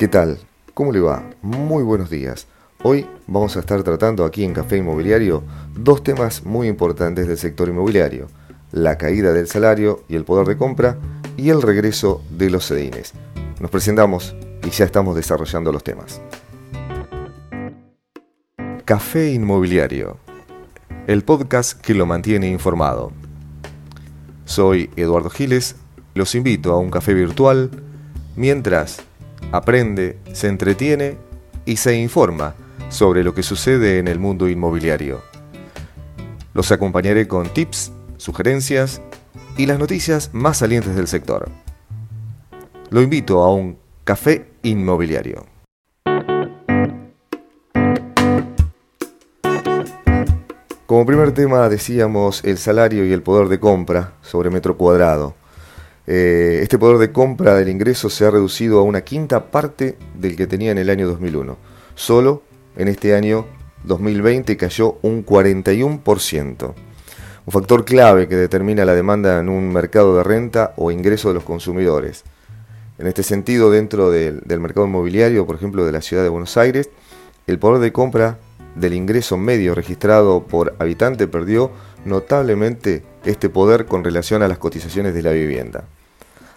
¿Qué tal? ¿Cómo le va? Muy buenos días. Hoy vamos a estar tratando aquí en Café Inmobiliario dos temas muy importantes del sector inmobiliario, la caída del salario y el poder de compra y el regreso de los sedines. Nos presentamos y ya estamos desarrollando los temas. Café Inmobiliario, el podcast que lo mantiene informado. Soy Eduardo Giles, los invito a un café virtual mientras aprende, se entretiene y se informa sobre lo que sucede en el mundo inmobiliario. Los acompañaré con tips, sugerencias y las noticias más salientes del sector. Lo invito a un café inmobiliario. Como primer tema decíamos el salario y el poder de compra sobre metro cuadrado. Eh, este poder de compra del ingreso se ha reducido a una quinta parte del que tenía en el año 2001. Solo en este año 2020 cayó un 41%. Un factor clave que determina la demanda en un mercado de renta o ingreso de los consumidores. En este sentido, dentro del, del mercado inmobiliario, por ejemplo, de la ciudad de Buenos Aires, el poder de compra del ingreso medio registrado por habitante perdió notablemente este poder con relación a las cotizaciones de la vivienda.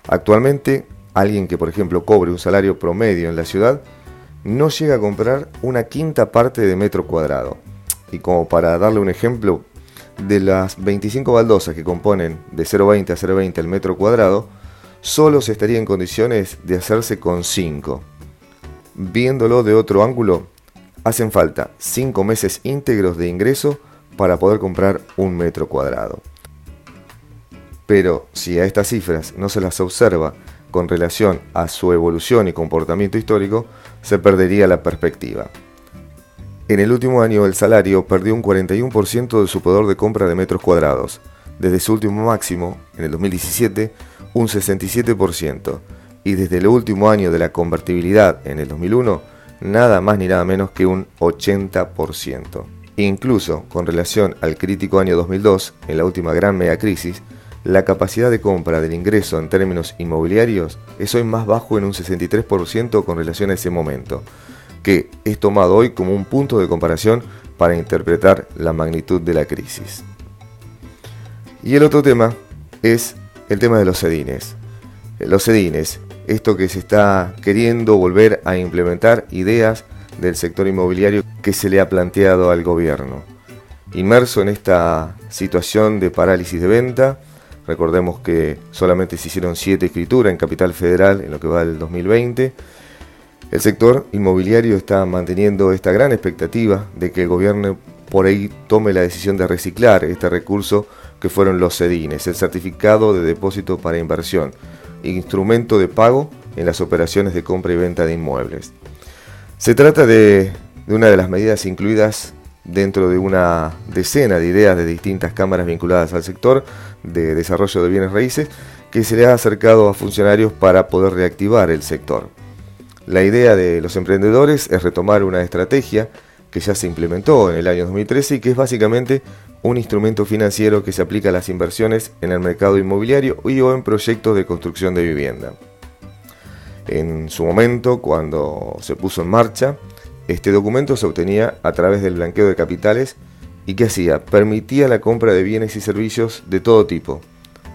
Actualmente, alguien que por ejemplo cobre un salario promedio en la ciudad no llega a comprar una quinta parte de metro cuadrado. Y como para darle un ejemplo, de las 25 baldosas que componen de 0,20 a 0,20 el metro cuadrado, solo se estaría en condiciones de hacerse con 5. Viéndolo de otro ángulo, hacen falta 5 meses íntegros de ingreso para poder comprar un metro cuadrado. Pero si a estas cifras no se las observa con relación a su evolución y comportamiento histórico, se perdería la perspectiva. En el último año el salario perdió un 41% de su poder de compra de metros cuadrados, desde su último máximo, en el 2017, un 67%, y desde el último año de la convertibilidad, en el 2001, nada más ni nada menos que un 80%. Incluso con relación al crítico año 2002, en la última gran mega crisis, la capacidad de compra del ingreso en términos inmobiliarios es hoy más bajo en un 63% con relación a ese momento, que es tomado hoy como un punto de comparación para interpretar la magnitud de la crisis. Y el otro tema es el tema de los sedines. Los sedines, esto que se está queriendo volver a implementar ideas del sector inmobiliario que se le ha planteado al gobierno. Inmerso en esta situación de parálisis de venta, Recordemos que solamente se hicieron siete escrituras en Capital Federal en lo que va del 2020. El sector inmobiliario está manteniendo esta gran expectativa de que el gobierno por ahí tome la decisión de reciclar este recurso que fueron los CEDINES, el certificado de depósito para inversión, instrumento de pago en las operaciones de compra y venta de inmuebles. Se trata de, de una de las medidas incluidas dentro de una decena de ideas de distintas cámaras vinculadas al sector de desarrollo de bienes raíces que se le ha acercado a funcionarios para poder reactivar el sector. La idea de los emprendedores es retomar una estrategia que ya se implementó en el año 2013 y que es básicamente un instrumento financiero que se aplica a las inversiones en el mercado inmobiliario y o en proyectos de construcción de vivienda. En su momento, cuando se puso en marcha, este documento se obtenía a través del blanqueo de capitales y ¿qué hacía? Permitía la compra de bienes y servicios de todo tipo,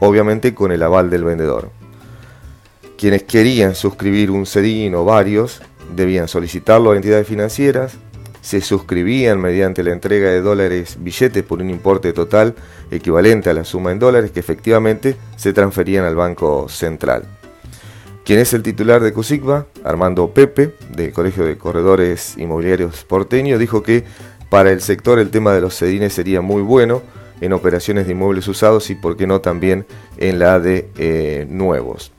obviamente con el aval del vendedor. Quienes querían suscribir un CEDIN o varios debían solicitarlo a entidades financieras, se suscribían mediante la entrega de dólares billetes por un importe total equivalente a la suma en dólares que efectivamente se transferían al Banco Central. ¿Quién es el titular de COSICBA? Armando Pepe, del Colegio de Corredores Inmobiliarios Porteño, dijo que para el sector el tema de los sedines sería muy bueno en operaciones de inmuebles usados y, por qué no, también en la de eh, nuevos.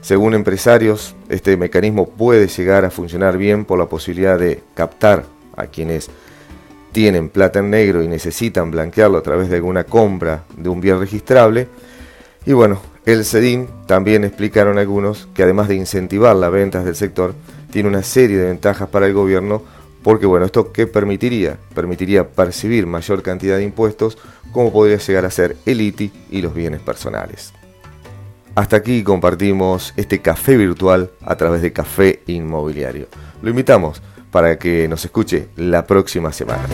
Según empresarios, este mecanismo puede llegar a funcionar bien por la posibilidad de captar a quienes tienen plata en negro y necesitan blanquearlo a través de alguna compra de un bien registrable. Y bueno, el CEDIN también explicaron algunos que además de incentivar las ventas del sector, tiene una serie de ventajas para el gobierno porque bueno, esto qué permitiría? Permitiría percibir mayor cantidad de impuestos como podría llegar a ser el ITI y los bienes personales. Hasta aquí compartimos este café virtual a través de Café Inmobiliario. Lo invitamos para que nos escuche la próxima semana.